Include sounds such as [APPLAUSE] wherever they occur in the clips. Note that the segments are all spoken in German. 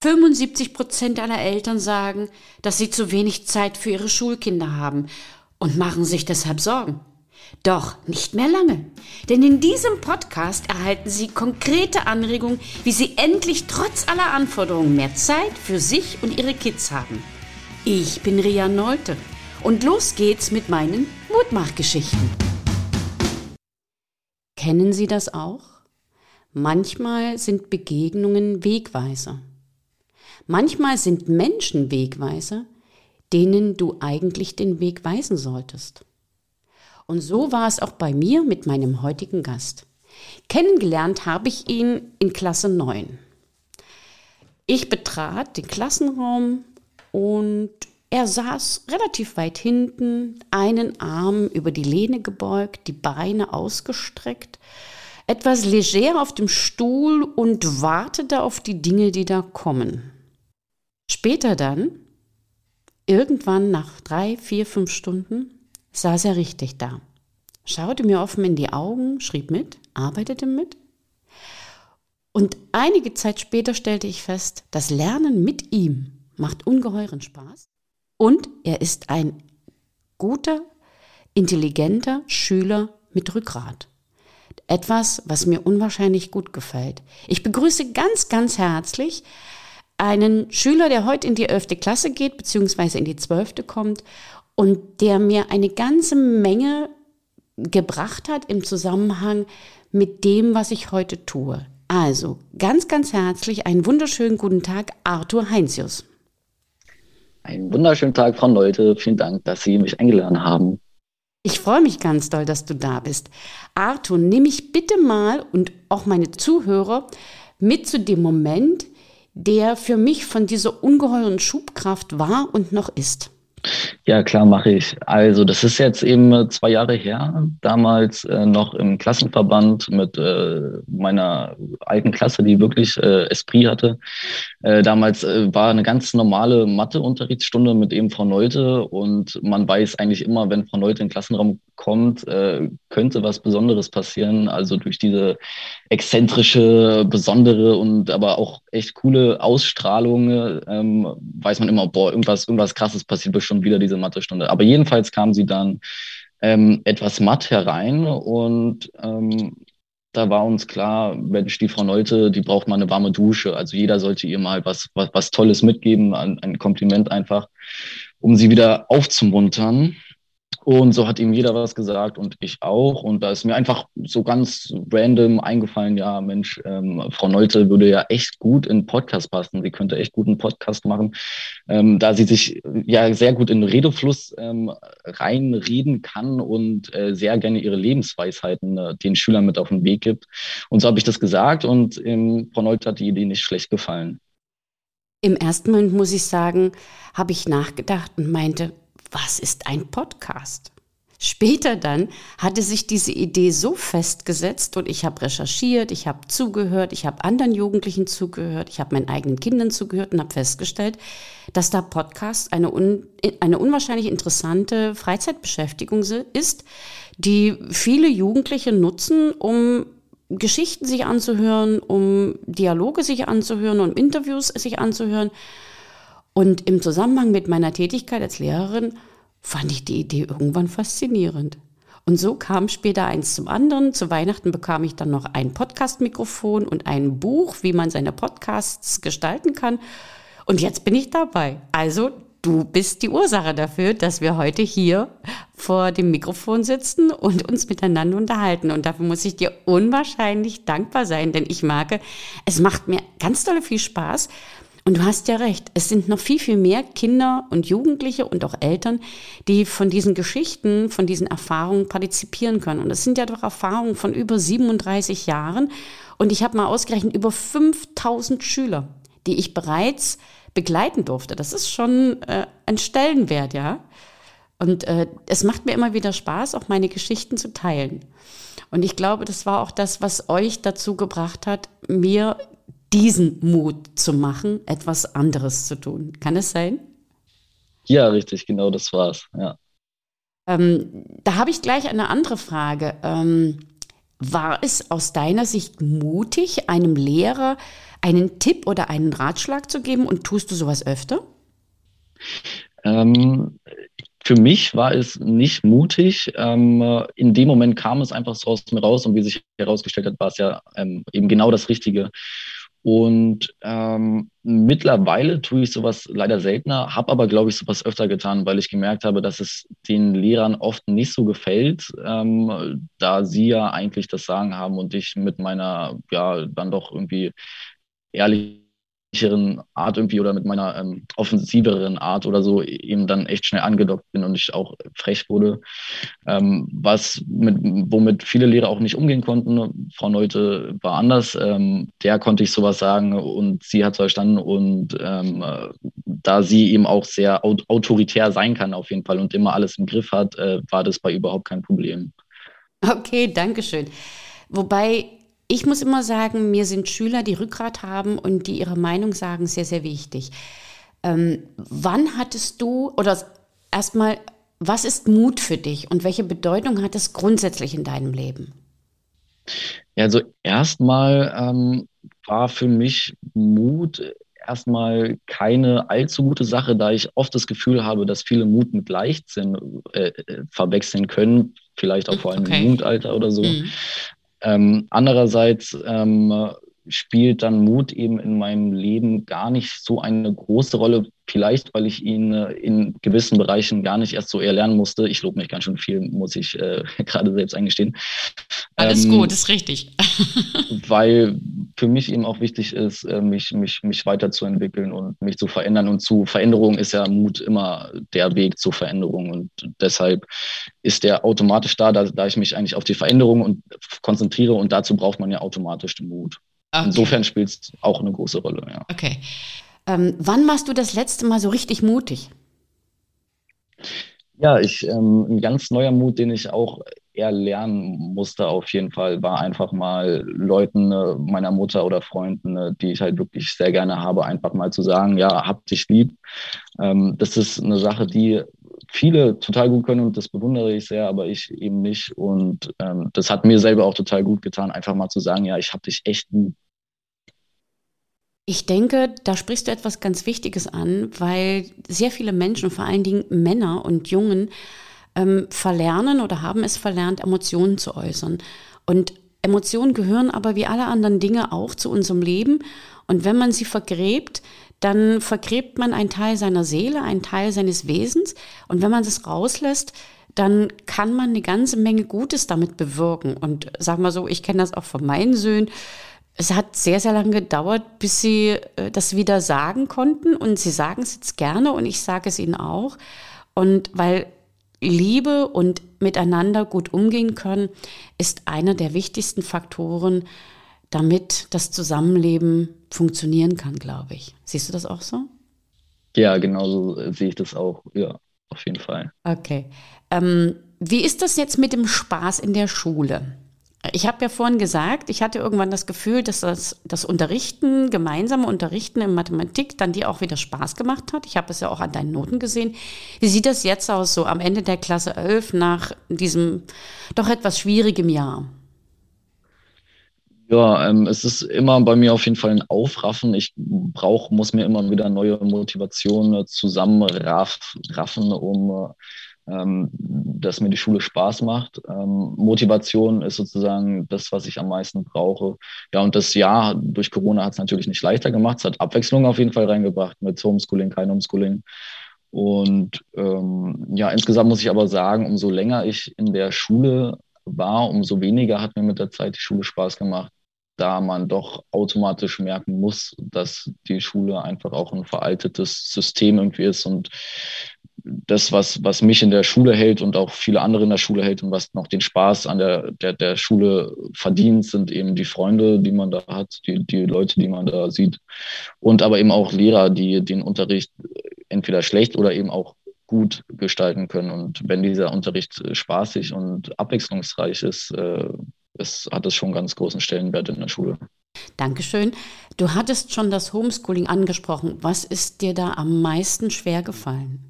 75 Prozent aller Eltern sagen, dass sie zu wenig Zeit für ihre Schulkinder haben und machen sich deshalb Sorgen. Doch nicht mehr lange, denn in diesem Podcast erhalten Sie konkrete Anregungen, wie Sie endlich trotz aller Anforderungen mehr Zeit für sich und Ihre Kids haben. Ich bin Ria Neute und los geht's mit meinen Mutmachgeschichten. Kennen Sie das auch? Manchmal sind Begegnungen Wegweiser. Manchmal sind Menschen Wegweiser, denen du eigentlich den Weg weisen solltest. Und so war es auch bei mir mit meinem heutigen Gast. Kennengelernt habe ich ihn in Klasse 9. Ich betrat den Klassenraum und er saß relativ weit hinten, einen Arm über die Lehne gebeugt, die Beine ausgestreckt, etwas leger auf dem Stuhl und wartete auf die Dinge, die da kommen. Später dann, irgendwann nach drei, vier, fünf Stunden, saß er richtig da, schaute mir offen in die Augen, schrieb mit, arbeitete mit. Und einige Zeit später stellte ich fest, das Lernen mit ihm macht ungeheuren Spaß und er ist ein guter, intelligenter Schüler mit Rückgrat. Etwas, was mir unwahrscheinlich gut gefällt. Ich begrüße ganz, ganz herzlich einen Schüler, der heute in die 11. Klasse geht, beziehungsweise in die 12. kommt und der mir eine ganze Menge gebracht hat im Zusammenhang mit dem, was ich heute tue. Also ganz, ganz herzlich einen wunderschönen guten Tag, Arthur Heinzius. Einen wunderschönen Tag, Frau Neute. Vielen Dank, dass Sie mich eingeladen haben. Ich freue mich ganz doll, dass du da bist. Arthur, nimm mich bitte mal und auch meine Zuhörer mit zu dem Moment, der für mich von dieser ungeheuren Schubkraft war und noch ist. Ja, klar, mache ich. Also, das ist jetzt eben zwei Jahre her. Damals äh, noch im Klassenverband mit äh, meiner alten Klasse, die wirklich äh, Esprit hatte. Äh, damals äh, war eine ganz normale Mathe-Unterrichtsstunde mit eben Frau Neute und man weiß eigentlich immer, wenn Frau Neute in den Klassenraum kommt, äh, könnte was Besonderes passieren. Also durch diese exzentrische, besondere und aber auch echt coole Ausstrahlung ähm, weiß man immer, boah, irgendwas, irgendwas krasses passiert bestimmt wieder diese Mathestunde. Aber jedenfalls kam sie dann ähm, etwas matt herein und ähm, da war uns klar, Mensch, die Frau Neute, die braucht mal eine warme Dusche. Also jeder sollte ihr mal was, was, was Tolles mitgeben, ein, ein Kompliment einfach, um sie wieder aufzumuntern. Und so hat ihm jeder was gesagt und ich auch. Und da ist mir einfach so ganz random eingefallen, ja, Mensch, ähm, Frau Neute würde ja echt gut in Podcast passen. Sie könnte echt gut einen Podcast machen, ähm, da sie sich ja sehr gut in Redefluss ähm, reinreden kann und äh, sehr gerne ihre Lebensweisheiten äh, den Schülern mit auf den Weg gibt. Und so habe ich das gesagt und ähm, Frau Neute hat die Idee nicht schlecht gefallen. Im ersten Moment muss ich sagen, habe ich nachgedacht und meinte, was ist ein Podcast? Später dann hatte sich diese Idee so festgesetzt und ich habe recherchiert, ich habe zugehört, ich habe anderen Jugendlichen zugehört, ich habe meinen eigenen Kindern zugehört und habe festgestellt, dass da Podcast eine, un, eine unwahrscheinlich interessante Freizeitbeschäftigung ist, die viele Jugendliche nutzen, um Geschichten sich anzuhören, um Dialoge sich anzuhören, um Interviews sich anzuhören. Und im Zusammenhang mit meiner Tätigkeit als Lehrerin fand ich die Idee irgendwann faszinierend. Und so kam später eins zum anderen. Zu Weihnachten bekam ich dann noch ein Podcast-Mikrofon und ein Buch, wie man seine Podcasts gestalten kann. Und jetzt bin ich dabei. Also du bist die Ursache dafür, dass wir heute hier vor dem Mikrofon sitzen und uns miteinander unterhalten. Und dafür muss ich dir unwahrscheinlich dankbar sein, denn ich merke, es macht mir ganz tolle viel Spaß, und du hast ja recht, es sind noch viel, viel mehr Kinder und Jugendliche und auch Eltern, die von diesen Geschichten, von diesen Erfahrungen partizipieren können. Und es sind ja doch Erfahrungen von über 37 Jahren. Und ich habe mal ausgerechnet, über 5000 Schüler, die ich bereits begleiten durfte. Das ist schon äh, ein Stellenwert, ja. Und äh, es macht mir immer wieder Spaß, auch meine Geschichten zu teilen. Und ich glaube, das war auch das, was euch dazu gebracht hat, mir diesen Mut zu machen, etwas anderes zu tun. Kann es sein? Ja, richtig, genau das war's. Ja. Ähm, da habe ich gleich eine andere Frage. Ähm, war es aus deiner Sicht mutig, einem Lehrer einen Tipp oder einen Ratschlag zu geben und tust du sowas öfter? Ähm, für mich war es nicht mutig. Ähm, in dem Moment kam es einfach so aus mir raus und wie sich herausgestellt hat, war es ja ähm, eben genau das Richtige. Und ähm, mittlerweile tue ich sowas leider seltener, habe aber, glaube ich, sowas öfter getan, weil ich gemerkt habe, dass es den Lehrern oft nicht so gefällt, ähm, da sie ja eigentlich das Sagen haben und ich mit meiner, ja, dann doch irgendwie ehrlich Art irgendwie oder mit meiner ähm, offensiveren Art oder so eben dann echt schnell angedockt bin und ich auch frech wurde. Ähm, was mit, womit viele Lehrer auch nicht umgehen konnten. Frau Neute war anders. Ähm, der konnte ich sowas sagen und sie hat es verstanden und ähm, äh, da sie eben auch sehr autoritär sein kann auf jeden Fall und immer alles im Griff hat, äh, war das bei überhaupt kein Problem. Okay, danke schön. Wobei ich muss immer sagen, mir sind Schüler, die Rückgrat haben und die ihre Meinung sagen, sehr, sehr wichtig. Ähm, wann hattest du, oder erstmal, was ist Mut für dich und welche Bedeutung hat es grundsätzlich in deinem Leben? Ja, also erstmal ähm, war für mich Mut erstmal keine allzu gute Sache, da ich oft das Gefühl habe, dass viele Mut mit Leichtsinn äh, äh verwechseln können, vielleicht auch vor allem okay. im Jugendalter oder so. Mhm. Ähm, andererseits ähm, spielt dann Mut eben in meinem Leben gar nicht so eine große Rolle. Vielleicht, weil ich ihn äh, in gewissen Bereichen gar nicht erst so erlernen musste. Ich lobe mich ganz schön viel, muss ich äh, [LAUGHS] gerade selbst eingestehen. Alles ähm, gut, ist richtig. [LAUGHS] weil für mich eben auch wichtig ist, äh, mich, mich, mich weiterzuentwickeln und mich zu verändern. Und zu Veränderung ist ja Mut immer der Weg zur Veränderung. Und deshalb ist der automatisch da, da, da ich mich eigentlich auf die Veränderung und konzentriere. Und dazu braucht man ja automatisch den Mut. Okay. Insofern spielt es auch eine große Rolle. Ja. Okay. Ähm, wann warst du das letzte Mal so richtig mutig? Ja, ich, ähm, ein ganz neuer Mut, den ich auch eher lernen musste auf jeden Fall, war einfach mal Leuten äh, meiner Mutter oder Freunden, äh, die ich halt wirklich sehr gerne habe, einfach mal zu sagen, ja, hab dich lieb. Ähm, das ist eine Sache, die viele total gut können und das bewundere ich sehr, aber ich eben nicht. Und ähm, das hat mir selber auch total gut getan, einfach mal zu sagen, ja, ich habe dich echt lieb. Ich denke, da sprichst du etwas ganz Wichtiges an, weil sehr viele Menschen, vor allen Dingen Männer und Jungen, ähm, verlernen oder haben es verlernt, Emotionen zu äußern. Und Emotionen gehören aber wie alle anderen Dinge auch zu unserem Leben. Und wenn man sie vergräbt, dann vergräbt man einen Teil seiner Seele, einen Teil seines Wesens. Und wenn man das rauslässt, dann kann man eine ganze Menge Gutes damit bewirken. Und sag mal so, ich kenne das auch von meinen Söhnen. Es hat sehr, sehr lange gedauert, bis sie äh, das wieder sagen konnten. Und sie sagen es jetzt gerne und ich sage es ihnen auch. Und weil Liebe und miteinander gut umgehen können, ist einer der wichtigsten Faktoren, damit das Zusammenleben funktionieren kann, glaube ich. Siehst du das auch so? Ja, genau so sehe ich das auch. Ja, auf jeden Fall. Okay. Ähm, wie ist das jetzt mit dem Spaß in der Schule? Ich habe ja vorhin gesagt, ich hatte irgendwann das Gefühl, dass das, das Unterrichten, gemeinsame Unterrichten in Mathematik dann dir auch wieder Spaß gemacht hat. Ich habe es ja auch an deinen Noten gesehen. Wie sieht das jetzt aus, so am Ende der Klasse 11 nach diesem doch etwas schwierigen Jahr? Ja, ähm, es ist immer bei mir auf jeden Fall ein Aufraffen. Ich brauche, muss mir immer wieder neue Motivationen zusammenraffen, um ähm, dass mir die Schule Spaß macht. Ähm, Motivation ist sozusagen das, was ich am meisten brauche. Ja, und das Jahr durch Corona hat es natürlich nicht leichter gemacht. Es hat Abwechslung auf jeden Fall reingebracht mit Homeschooling, kein Homeschooling. Und ähm, ja, insgesamt muss ich aber sagen, umso länger ich in der Schule war, umso weniger hat mir mit der Zeit die Schule Spaß gemacht da man doch automatisch merken muss, dass die Schule einfach auch ein veraltetes System irgendwie ist und das, was, was mich in der Schule hält und auch viele andere in der Schule hält und was noch den Spaß an der, der, der Schule verdient, sind eben die Freunde, die man da hat, die, die Leute, die man da sieht. Und aber eben auch Lehrer, die den Unterricht entweder schlecht oder eben auch gut gestalten können. Und wenn dieser Unterricht spaßig und abwechslungsreich ist, äh, ist, hat es schon ganz großen Stellenwert in der Schule. Dankeschön. Du hattest schon das Homeschooling angesprochen. Was ist dir da am meisten schwer gefallen?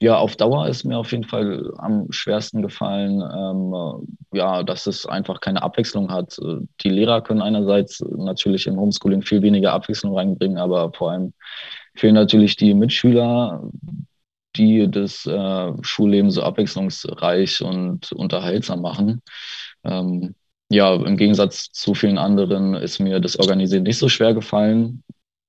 Ja, auf Dauer ist mir auf jeden Fall am schwersten gefallen, ähm, ja, dass es einfach keine Abwechslung hat. Die Lehrer können einerseits natürlich im Homeschooling viel weniger Abwechslung reinbringen, aber vor allem fehlen natürlich die Mitschüler, die das äh, Schulleben so abwechslungsreich und unterhaltsam machen. Ähm, ja, im Gegensatz zu vielen anderen ist mir das Organisieren nicht so schwer gefallen,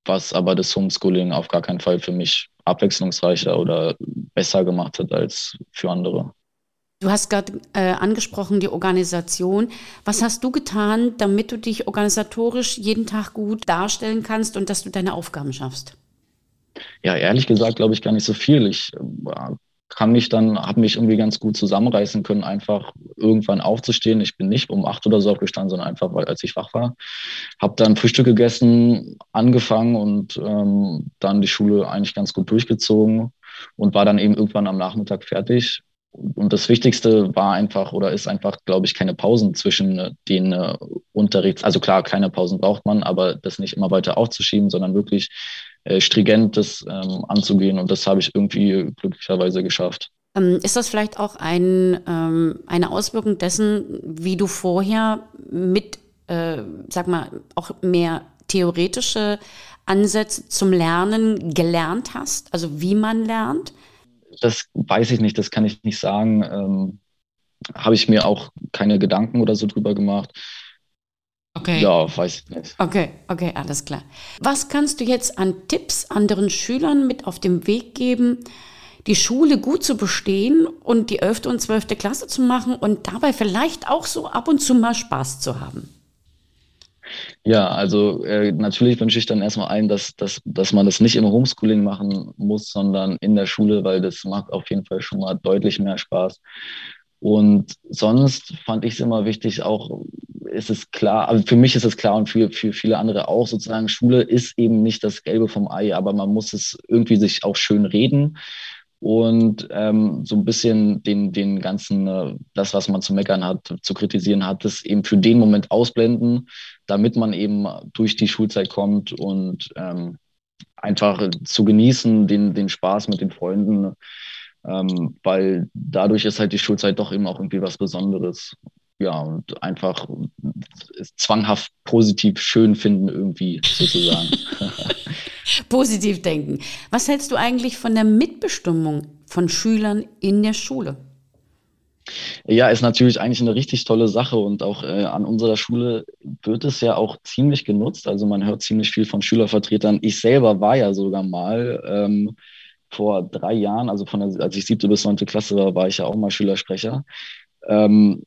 was aber das Homeschooling auf gar keinen Fall für mich abwechslungsreicher oder besser gemacht hat als für andere. Du hast gerade äh, angesprochen die Organisation. Was hast du getan, damit du dich organisatorisch jeden Tag gut darstellen kannst und dass du deine Aufgaben schaffst? Ja, ehrlich gesagt glaube ich gar nicht so viel. Ich äh, kann mich dann, habe mich irgendwie ganz gut zusammenreißen können, einfach irgendwann aufzustehen. Ich bin nicht um acht oder so aufgestanden, sondern einfach, weil als ich wach war. Habe dann Frühstück gegessen, angefangen und ähm, dann die Schule eigentlich ganz gut durchgezogen und war dann eben irgendwann am Nachmittag fertig. Und das Wichtigste war einfach oder ist einfach, glaube ich, keine Pausen zwischen den äh, Unterrichts. Also klar, kleine Pausen braucht man, aber das nicht immer weiter aufzuschieben, sondern wirklich äh, stringent das ähm, anzugehen. Und das habe ich irgendwie glücklicherweise geschafft. Ähm, ist das vielleicht auch ein, ähm, eine Auswirkung dessen, wie du vorher mit, äh, sag mal, auch mehr theoretische Ansätze zum Lernen gelernt hast? Also wie man lernt? Das weiß ich nicht, das kann ich nicht sagen. Ähm, habe ich mir auch keine Gedanken oder so drüber gemacht. Okay. Ja, weiß ich nicht. Okay, okay, alles klar. Was kannst du jetzt an Tipps anderen Schülern mit auf den Weg geben, die Schule gut zu bestehen und die 11. und 12. Klasse zu machen und dabei vielleicht auch so ab und zu mal Spaß zu haben? Ja, also äh, natürlich wünsche ich dann erstmal ein, dass, dass, dass man das nicht im Homeschooling machen muss, sondern in der Schule, weil das macht auf jeden Fall schon mal deutlich mehr Spaß. Und sonst fand ich es immer wichtig, auch ist es klar, also für mich ist es klar und für, für viele andere auch sozusagen, Schule ist eben nicht das Gelbe vom Ei, aber man muss es irgendwie sich auch schön reden und ähm, so ein bisschen den, den ganzen, äh, das, was man zu meckern hat, zu kritisieren hat, das eben für den Moment ausblenden, damit man eben durch die Schulzeit kommt und ähm, einfach zu genießen, den, den Spaß mit den Freunden, ähm, weil dadurch ist halt die Schulzeit doch eben auch irgendwie was Besonderes ja, und einfach zwanghaft positiv schön finden, irgendwie sozusagen. [LAUGHS] positiv denken. Was hältst du eigentlich von der Mitbestimmung von Schülern in der Schule? Ja, ist natürlich eigentlich eine richtig tolle Sache und auch äh, an unserer Schule wird es ja auch ziemlich genutzt. Also man hört ziemlich viel von Schülervertretern. Ich selber war ja sogar mal ähm, vor drei Jahren, also von der, als ich siebte bis neunte Klasse war, war ich ja auch mal Schülersprecher. Ähm,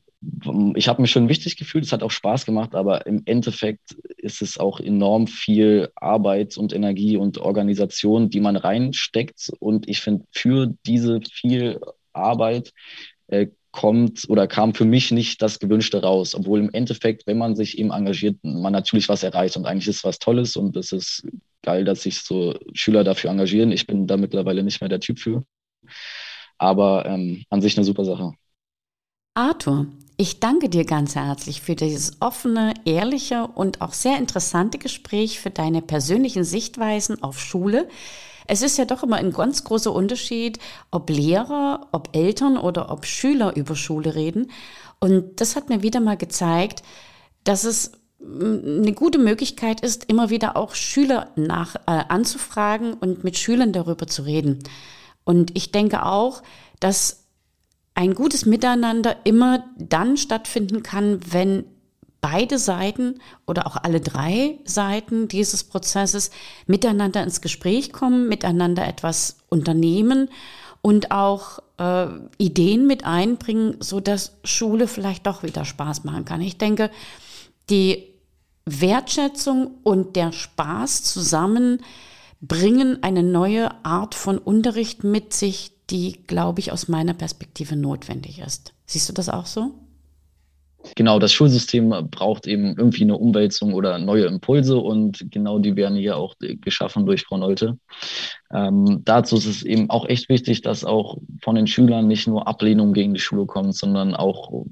ich habe mich schon wichtig gefühlt, es hat auch Spaß gemacht, aber im Endeffekt ist es auch enorm viel Arbeit und Energie und Organisation, die man reinsteckt. Und ich finde, für diese viel Arbeit äh, kommt oder kam für mich nicht das Gewünschte raus. Obwohl im Endeffekt, wenn man sich eben engagiert, man natürlich was erreicht und eigentlich ist was Tolles und es ist geil, dass sich so Schüler dafür engagieren. Ich bin da mittlerweile nicht mehr der Typ für. Aber ähm, an sich eine super Sache. Arthur, ich danke dir ganz herzlich für dieses offene, ehrliche und auch sehr interessante Gespräch, für deine persönlichen Sichtweisen auf Schule. Es ist ja doch immer ein ganz großer Unterschied, ob Lehrer, ob Eltern oder ob Schüler über Schule reden. Und das hat mir wieder mal gezeigt, dass es eine gute Möglichkeit ist, immer wieder auch Schüler nach, äh, anzufragen und mit Schülern darüber zu reden. Und ich denke auch, dass ein gutes Miteinander immer dann stattfinden kann, wenn beide Seiten oder auch alle drei Seiten dieses Prozesses miteinander ins Gespräch kommen, miteinander etwas unternehmen und auch äh, Ideen mit einbringen, so dass Schule vielleicht doch wieder Spaß machen kann. Ich denke, die Wertschätzung und der Spaß zusammen bringen eine neue Art von Unterricht mit sich, die, glaube ich, aus meiner Perspektive notwendig ist. Siehst du das auch so? Genau, das Schulsystem braucht eben irgendwie eine Umwälzung oder neue Impulse und genau die werden hier auch geschaffen durch Frau Nolte. Ähm, dazu ist es eben auch echt wichtig, dass auch von den Schülern nicht nur Ablehnung gegen die Schule kommt, sondern auch,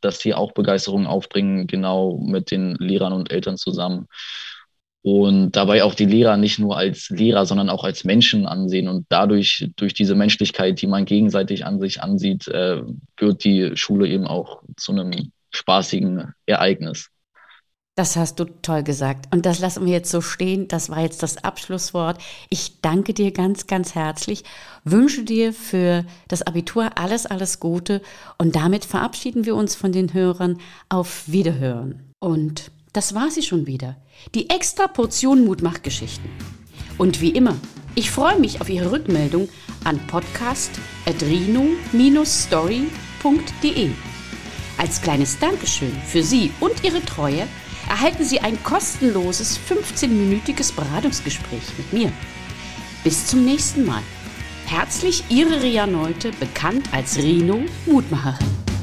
dass sie auch Begeisterung aufbringen, genau mit den Lehrern und Eltern zusammen. und dabei auch die Lehrer nicht nur als Lehrer, sondern auch als Menschen ansehen. Und dadurch, durch diese Menschlichkeit, die man gegenseitig an sich ansieht, äh, wird die Schule eben auch zu einem spaßigen Ereignis. Das hast du toll gesagt. Und das lassen wir jetzt so stehen. Das war jetzt das Abschlusswort. Ich danke dir ganz, ganz herzlich. Wünsche dir für das Abitur alles, alles Gute. Und damit verabschieden wir uns von den Hörern. Auf Wiederhören. Und das war sie schon wieder. Die extra Portion Mutmachgeschichten. Und wie immer, ich freue mich auf Ihre Rückmeldung an podcast.rino-story.de. Als kleines Dankeschön für Sie und Ihre Treue erhalten Sie ein kostenloses 15-minütiges Beratungsgespräch mit mir. Bis zum nächsten Mal. Herzlich Ihre Ria Neute, bekannt als Rino Mutmacherin.